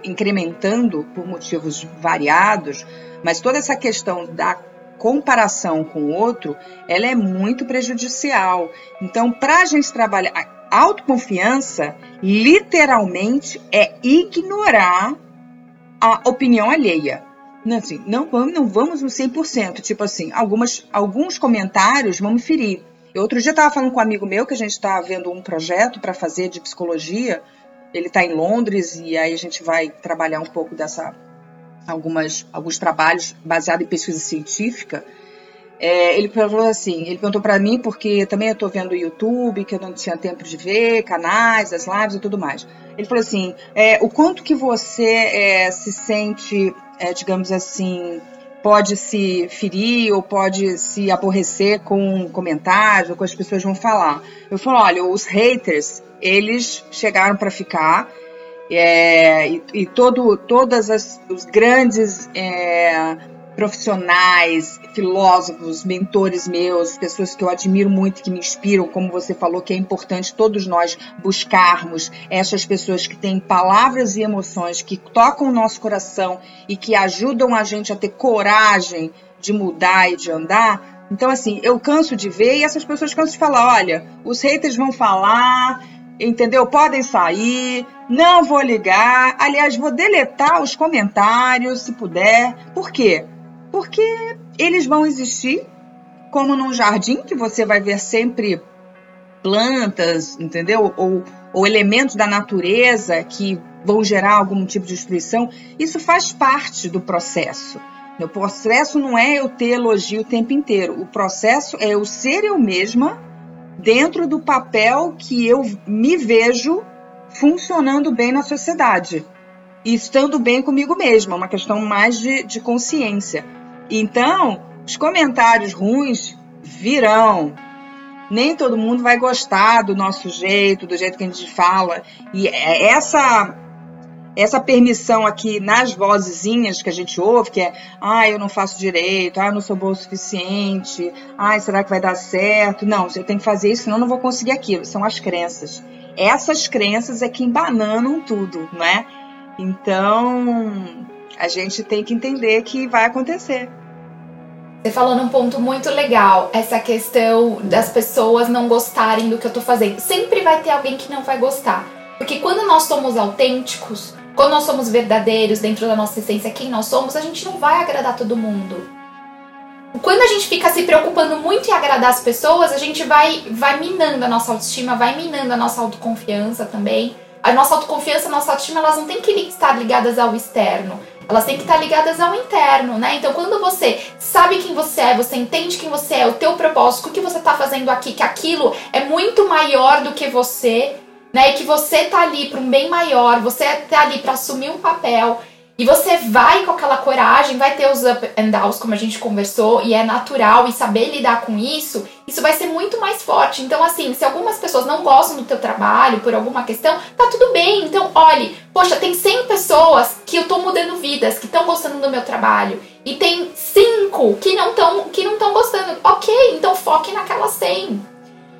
incrementando por motivos variados, mas toda essa questão da comparação com o outro, ela é muito prejudicial. Então, para a gente trabalhar, autoconfiança literalmente é ignorar a opinião alheia. Não, assim, não, vamos, não vamos no 100%. Tipo assim, algumas, alguns comentários vão me ferir. Eu, outro dia estava falando com um amigo meu que a gente está vendo um projeto para fazer de psicologia. Ele está em Londres e aí a gente vai trabalhar um pouco dessa algumas alguns trabalhos baseados em pesquisa científica é, ele falou assim, ele perguntou para mim porque também eu estou vendo o YouTube, que eu não tinha tempo de ver, canais, as lives e tudo mais. Ele falou assim, é, o quanto que você é, se sente, é, digamos assim, pode se ferir ou pode se aborrecer com comentários ou com as pessoas vão falar. Eu falo, olha, os haters, eles chegaram para ficar é, e, e todo, todas as, os grandes é, profissionais, filósofos, mentores meus, pessoas que eu admiro muito, que me inspiram, como você falou, que é importante todos nós buscarmos essas pessoas que têm palavras e emoções que tocam o nosso coração e que ajudam a gente a ter coragem de mudar e de andar. Então, assim, eu canso de ver e essas pessoas cansam de falar: olha, os haters vão falar, entendeu? Podem sair, não vou ligar. Aliás, vou deletar os comentários se puder. Por quê? Porque eles vão existir como num jardim que você vai ver sempre plantas, entendeu? Ou, ou elementos da natureza que vão gerar algum tipo de destruição. Isso faz parte do processo. O processo não é eu ter elogio o tempo inteiro. O processo é eu ser eu mesma dentro do papel que eu me vejo funcionando bem na sociedade e estando bem comigo mesma, uma questão mais de, de consciência. Então, os comentários ruins virão. Nem todo mundo vai gostar do nosso jeito, do jeito que a gente fala. E é essa essa permissão aqui nas vozezinhas que a gente ouve, que é, ah, eu não faço direito, ah, eu não sou boa o suficiente, ah, será que vai dar certo? Não, eu tenho que fazer isso, senão eu não vou conseguir aquilo. São as crenças. Essas crenças é que embananam tudo, né? Então, a gente tem que entender que vai acontecer. Você falou num ponto muito legal, essa questão das pessoas não gostarem do que eu tô fazendo. Sempre vai ter alguém que não vai gostar. Porque quando nós somos autênticos, quando nós somos verdadeiros dentro da nossa essência, quem nós somos, a gente não vai agradar todo mundo. Quando a gente fica se preocupando muito em agradar as pessoas, a gente vai, vai minando a nossa autoestima, vai minando a nossa autoconfiança também. A nossa autoconfiança, a nossa autoestima, elas não têm que estar ligadas ao externo. Elas têm que estar ligadas ao interno, né? Então, quando você sabe quem você é, você entende quem você é, o teu propósito, o que você está fazendo aqui, que aquilo é muito maior do que você, né? E que você tá ali para um bem maior, você tá ali para assumir um papel. E você vai com aquela coragem, vai ter os up and downs, como a gente conversou, e é natural, e saber lidar com isso, isso vai ser muito mais forte. Então, assim, se algumas pessoas não gostam do teu trabalho por alguma questão, tá tudo bem. Então, olhe, poxa, tem 100 pessoas que eu tô mudando vidas, que estão gostando do meu trabalho, e tem 5 que não estão que não estão gostando. Ok, então foque naquelas 100.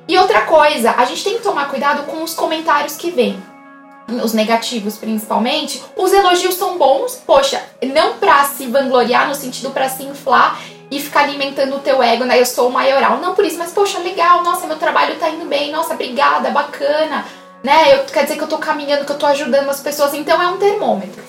E outra coisa, a gente tem que tomar cuidado com os comentários que vêm. Os negativos, principalmente. Os elogios são bons, poxa, não pra se vangloriar, no sentido pra se inflar e ficar alimentando o teu ego, né? Eu sou o maioral. Não por isso, mas poxa, legal, nossa, meu trabalho tá indo bem, nossa, obrigada, bacana, né? Eu, quer dizer que eu tô caminhando, que eu tô ajudando as pessoas, então é um termômetro.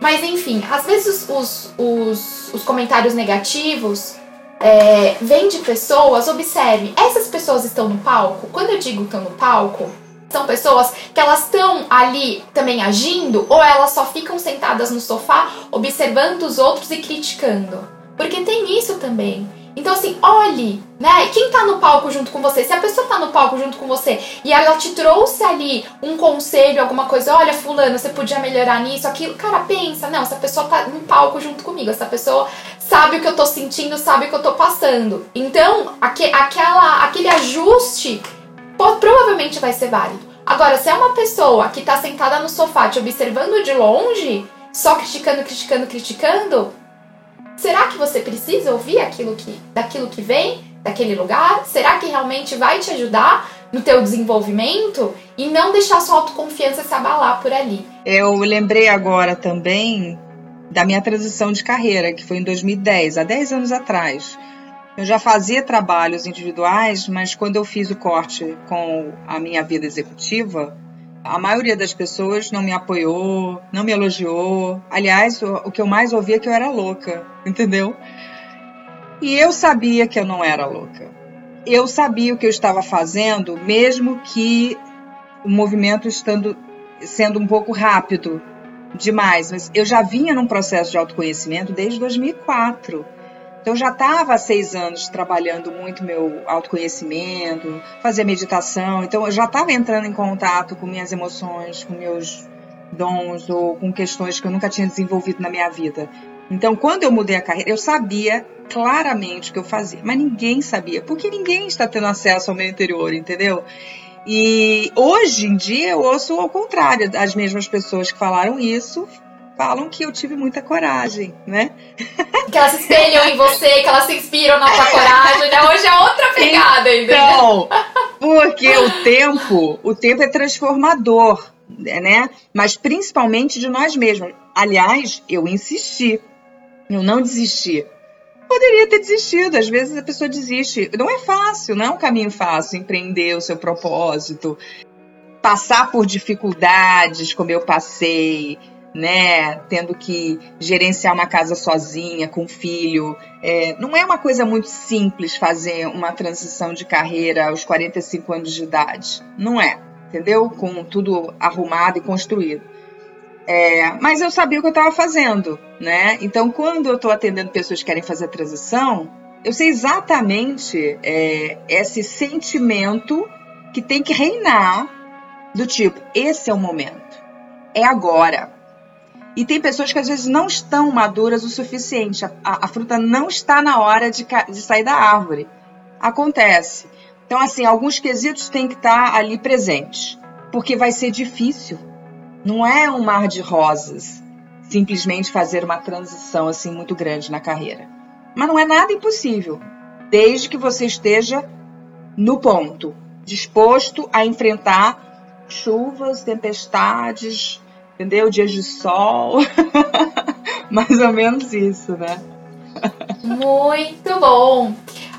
Mas enfim, às vezes os, os, os comentários negativos é, vem de pessoas, observe, essas pessoas estão no palco. Quando eu digo estão no palco, são pessoas que elas estão ali também agindo ou elas só ficam sentadas no sofá observando os outros e criticando. Porque tem isso também. Então, assim, olhe, né? Quem tá no palco junto com você? Se a pessoa tá no palco junto com você e ela te trouxe ali um conselho, alguma coisa, olha, fulano, você podia melhorar nisso, aquilo, cara, pensa, não, essa pessoa tá no palco junto comigo, essa pessoa sabe o que eu tô sentindo, sabe o que eu tô passando. Então, aque, aquela, aquele ajuste pô, provavelmente vai ser válido. Agora, se é uma pessoa que tá sentada no sofá te observando de longe, só criticando, criticando, criticando, Será que você precisa ouvir aquilo que, daquilo que vem daquele lugar? Será que realmente vai te ajudar no teu desenvolvimento e não deixar sua autoconfiança se abalar por ali? Eu lembrei agora também da minha transição de carreira, que foi em 2010, há 10 anos atrás. Eu já fazia trabalhos individuais, mas quando eu fiz o corte com a minha vida executiva, a maioria das pessoas não me apoiou, não me elogiou. Aliás, o, que eu mais ouvia é que eu era louca, entendeu? E eu sabia que eu não era louca. Eu sabia o que eu estava fazendo, mesmo que o movimento estando sendo um pouco rápido demais, mas eu já vinha num processo de autoconhecimento desde 2004. Então, eu já estava há seis anos trabalhando muito meu autoconhecimento, fazia meditação. Então, eu já estava entrando em contato com minhas emoções, com meus dons ou com questões que eu nunca tinha desenvolvido na minha vida. Então, quando eu mudei a carreira, eu sabia claramente o que eu fazia, mas ninguém sabia, porque ninguém está tendo acesso ao meu interior, entendeu? E hoje em dia eu ouço ao contrário, as mesmas pessoas que falaram isso falam que eu tive muita coragem, né? Que elas se espelham em você, que elas se inspiram na sua coragem, né? Hoje é outra pegada, então, Porque o tempo, o tempo é transformador, né? Mas principalmente de nós mesmos. Aliás, eu insisti, eu não desisti. Poderia ter desistido, às vezes a pessoa desiste. Não é fácil, não é um caminho fácil empreender o seu propósito, passar por dificuldades como eu passei, né, tendo que gerenciar uma casa sozinha, com filho. É, não é uma coisa muito simples fazer uma transição de carreira aos 45 anos de idade. Não é, entendeu? Com tudo arrumado e construído. É, mas eu sabia o que eu estava fazendo, né? Então, quando eu estou atendendo pessoas que querem fazer a transição, eu sei exatamente é, esse sentimento que tem que reinar do tipo, esse é o momento, é agora. E tem pessoas que às vezes não estão maduras o suficiente, a, a, a fruta não está na hora de, de sair da árvore. Acontece. Então, assim, alguns quesitos têm que estar ali presentes, porque vai ser difícil. Não é um mar de rosas simplesmente fazer uma transição assim muito grande na carreira. Mas não é nada impossível, desde que você esteja no ponto, disposto a enfrentar chuvas, tempestades, entendeu? Dias de sol. Mais ou menos isso, né? Muito bom!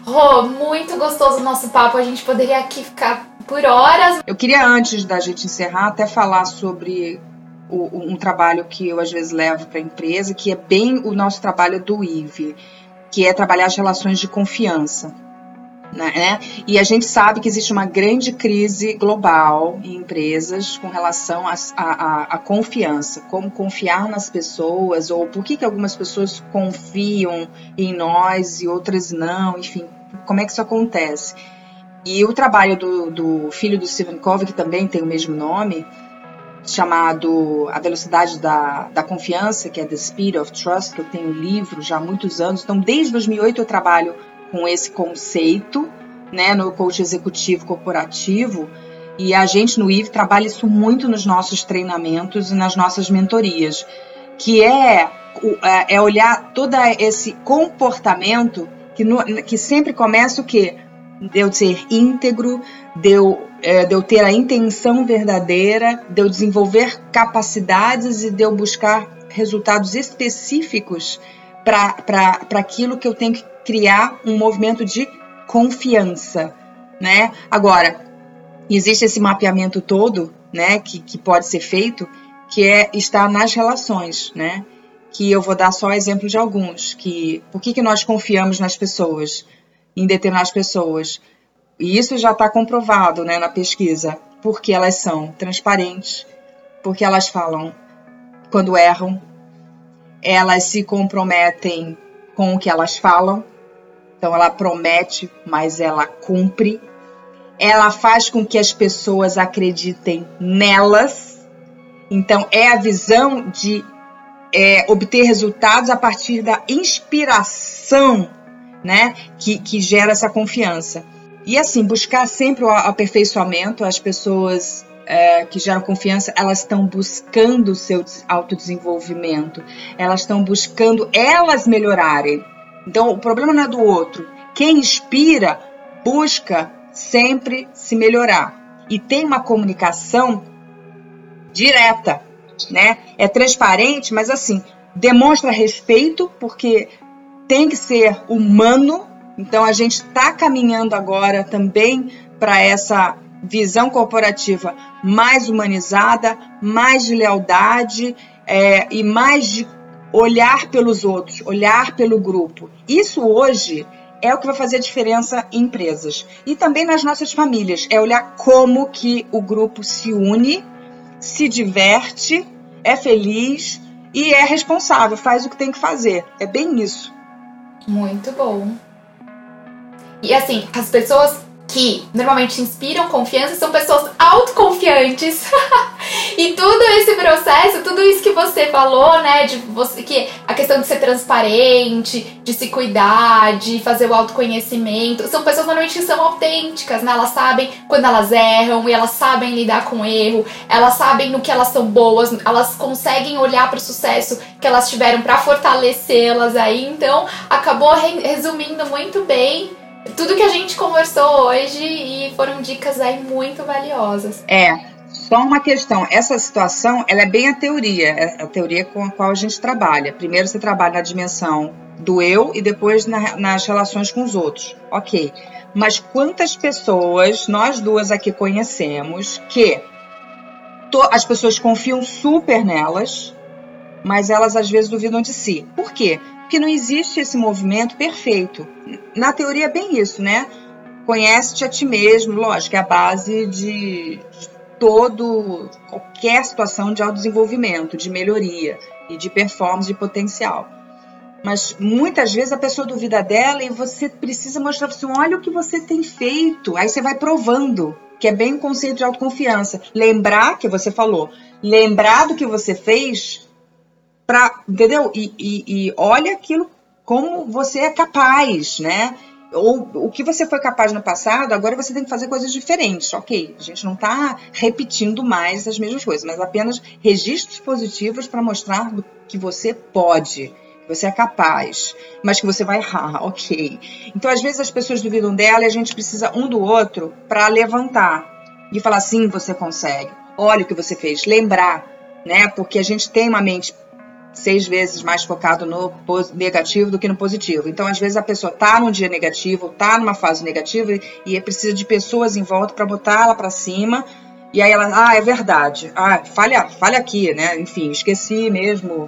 Rô, muito gostoso o nosso papo. A gente poderia aqui ficar por horas. Eu queria, antes da gente encerrar, até falar sobre o, um trabalho que eu às vezes levo para a empresa, que é bem o nosso trabalho do IVE, que é trabalhar as relações de confiança. Né? E a gente sabe que existe uma grande crise global em empresas com relação à confiança, como confiar nas pessoas, ou por que, que algumas pessoas confiam em nós e outras não, enfim, como é que isso acontece. E o trabalho do, do filho do Stephen Covey, que também tem o mesmo nome, chamado A Velocidade da, da Confiança, que é The Speed of Trust, que eu tenho livro já há muitos anos. Então, desde 2008 eu trabalho com esse conceito, né, no coach executivo corporativo, e a gente no IVE trabalha isso muito nos nossos treinamentos e nas nossas mentorias, que é, é, é olhar todo esse comportamento que, no, que sempre começa o quê? De eu ser íntegro, de eu, é, de eu ter a intenção verdadeira, de eu desenvolver capacidades e de eu buscar resultados específicos para aquilo que eu tenho que criar um movimento de confiança, né? Agora, existe esse mapeamento todo, né, que, que pode ser feito, que é estar nas relações, né? Que eu vou dar só exemplo de alguns, que por que, que nós confiamos nas pessoas, em determinadas pessoas? E isso já está comprovado, né, na pesquisa, porque elas são transparentes, porque elas falam quando erram, elas se comprometem com o que elas falam. Então ela promete, mas ela cumpre. Ela faz com que as pessoas acreditem nelas. Então é a visão de é, obter resultados a partir da inspiração, né, que, que gera essa confiança. E assim, buscar sempre o aperfeiçoamento, as pessoas é, que geram confiança, elas estão buscando o seu autodesenvolvimento, elas estão buscando elas melhorarem. Então, o problema não é do outro. Quem inspira busca sempre se melhorar e tem uma comunicação direta, né? É transparente, mas assim, demonstra respeito, porque tem que ser humano. Então, a gente está caminhando agora também para essa visão corporativa mais humanizada, mais de lealdade é, e mais de olhar pelos outros, olhar pelo grupo. Isso hoje é o que vai fazer a diferença em empresas e também nas nossas famílias. É olhar como que o grupo se une, se diverte, é feliz e é responsável, faz o que tem que fazer. É bem isso. Muito bom. E assim, as pessoas que normalmente inspiram confiança são pessoas autoconfiantes. e tudo esse processo, tudo isso que você falou, né, de você que a questão de ser transparente, de se cuidar, de fazer o autoconhecimento, são pessoas normalmente que são autênticas, né? Elas sabem quando elas erram e elas sabem lidar com erro, elas sabem no que elas são boas, elas conseguem olhar para o sucesso que elas tiveram para fortalecê-las aí. Então, acabou resumindo muito bem tudo que a gente conversou hoje e foram dicas aí muito valiosas. É, só uma questão, essa situação, ela é bem a teoria, é a teoria com a qual a gente trabalha. Primeiro você trabalha na dimensão do eu e depois na, nas relações com os outros. Ok. Mas quantas pessoas nós duas aqui conhecemos que as pessoas confiam super nelas, mas elas às vezes duvidam de si. Por quê? Porque não existe esse movimento perfeito. Na teoria é bem isso, né? Conhece-te a ti mesmo, lógico, é a base de, de todo qualquer situação de autodesenvolvimento, de melhoria e de performance, de potencial. Mas muitas vezes a pessoa duvida dela e você precisa mostrar para você, olha o que você tem feito. Aí você vai provando. que é bem o conceito de autoconfiança. Lembrar que você falou, lembrar do que você fez para, entendeu? E, e, e olha aquilo como você é capaz, né? Ou o que você foi capaz no passado, agora você tem que fazer coisas diferentes. Ok, a gente não está repetindo mais as mesmas coisas, mas apenas registros positivos para mostrar que você pode, que você é capaz, mas que você vai errar, ok. Então, às vezes, as pessoas duvidam dela e a gente precisa um do outro para levantar e falar: sim, você consegue. Olha o que você fez. Lembrar, né? Porque a gente tem uma mente seis vezes mais focado no negativo do que no positivo. Então, às vezes, a pessoa tá num dia negativo, tá numa fase negativa e precisa de pessoas em volta para botar ela para cima. E aí ela, ah, é verdade. Ah, falha, falha aqui, né? Enfim, esqueci mesmo.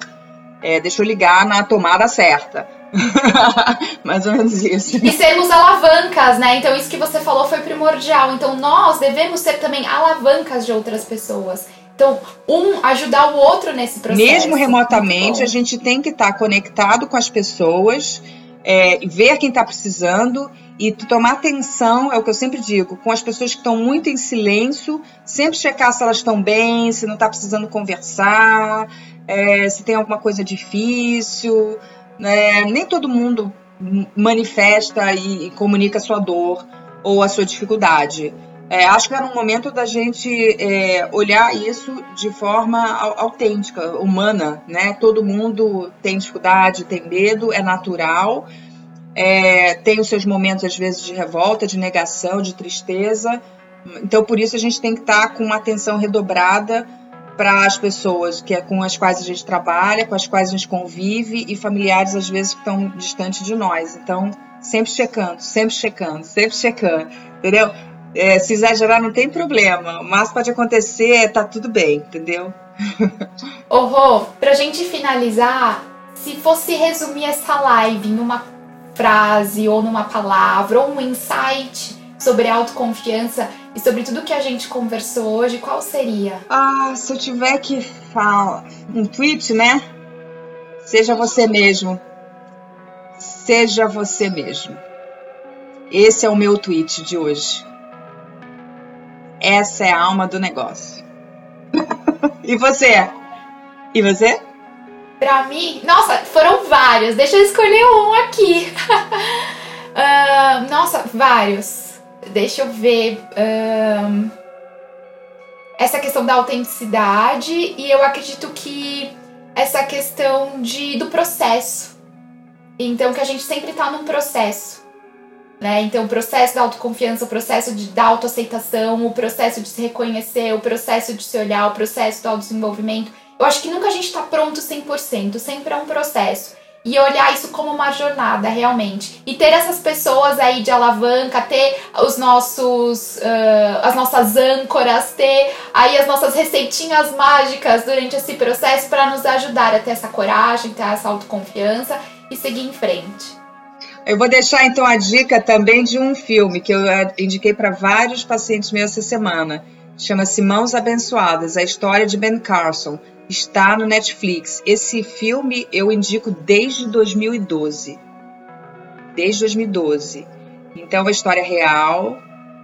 É, deixa eu ligar na tomada certa. Mais ou menos isso. E sermos alavancas, né? Então, isso que você falou foi primordial. Então, nós devemos ser também alavancas de outras pessoas. Então, um ajudar o outro nesse processo. Mesmo remotamente, a gente tem que estar tá conectado com as pessoas, é, ver quem está precisando e tomar atenção, é o que eu sempre digo, com as pessoas que estão muito em silêncio, sempre checar se elas estão bem, se não está precisando conversar, é, se tem alguma coisa difícil. Né? Nem todo mundo manifesta e, e comunica a sua dor ou a sua dificuldade. É, acho que era um momento da gente é, olhar isso de forma autêntica, humana, né? Todo mundo tem dificuldade, tem medo, é natural, é, tem os seus momentos às vezes de revolta, de negação, de tristeza. Então, por isso a gente tem que estar com uma atenção redobrada para as pessoas que é com as quais a gente trabalha, com as quais a gente convive e familiares às vezes que estão distantes de nós. Então, sempre checando, sempre checando, sempre checando, entendeu? É, se exagerar não tem problema, mas pode acontecer, tá tudo bem, entendeu? Ô Rô, pra gente finalizar, se fosse resumir essa live em uma frase ou numa palavra ou um insight sobre autoconfiança e sobre tudo que a gente conversou hoje, qual seria? Ah, se eu tiver que falar um tweet, né? Seja você mesmo. Seja você mesmo. Esse é o meu tweet de hoje. Essa é a alma do negócio. e você? E você? Pra mim, nossa, foram vários. Deixa eu escolher um aqui. uh, nossa, vários. Deixa eu ver. Uh, essa questão da autenticidade e eu acredito que essa questão de, do processo. Então, que a gente sempre tá num processo. Né? Então, o processo da autoconfiança, o processo de, da autoaceitação, o processo de se reconhecer, o processo de se olhar, o processo do autodesenvolvimento. Eu acho que nunca a gente está pronto 100%, sempre é um processo. E olhar isso como uma jornada, realmente. E ter essas pessoas aí de alavanca, ter os nossos, uh, as nossas âncoras, ter aí as nossas receitinhas mágicas durante esse processo para nos ajudar a ter essa coragem, ter essa autoconfiança e seguir em frente. Eu vou deixar então a dica também de um filme que eu eh, indiquei para vários pacientes meus essa semana. Chama-se Mãos Abençoadas, a história de Ben Carson. Está no Netflix. Esse filme eu indico desde 2012. Desde 2012. Então, é uma história real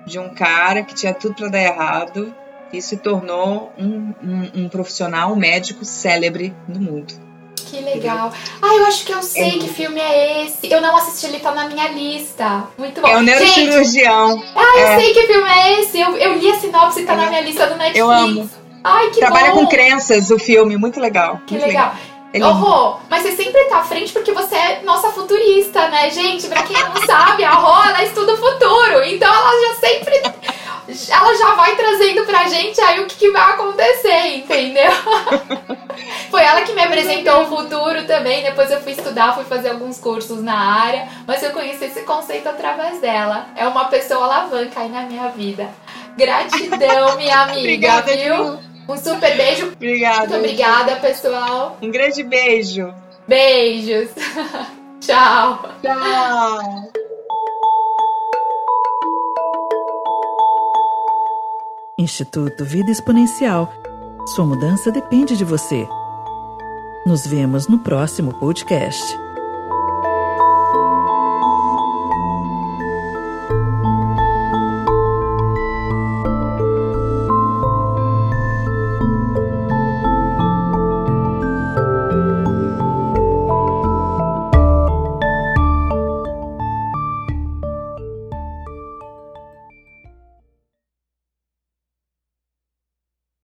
de um cara que tinha tudo para dar errado e se tornou um, um, um profissional, um médico célebre no mundo. Que legal. Ah, eu acho que eu sei é. que filme é esse. Eu não assisti, ele tá na minha lista. Muito bom. É o Neurocirurgião. Gente, ah, eu é. sei que filme é esse. Eu, eu li a sinopse e tá é. na minha lista do Netflix. Eu amo. Ai, que Trabalha bom. com crenças o filme, muito legal. Que muito legal. legal. Oh, Rô, mas você sempre tá à frente porque você é nossa futurista, né, gente? Pra quem não sabe, a Rô, ela estuda o futuro. Então ela já sempre ela já vai trazendo pra gente aí o que, que vai acontecer, entendeu? Foi ela que me apresentou o futuro também. Depois eu fui estudar, fui fazer alguns cursos na área, mas eu conheci esse conceito através dela. É uma pessoa alavanca aí na minha vida. Gratidão, minha amiga, obrigada, viu? Um super beijo. Obrigada. Muito obrigada, pessoal. Um grande beijo. Beijos. Tchau. Tchau. Instituto Vida Exponencial. Sua mudança depende de você. Nos vemos no próximo podcast.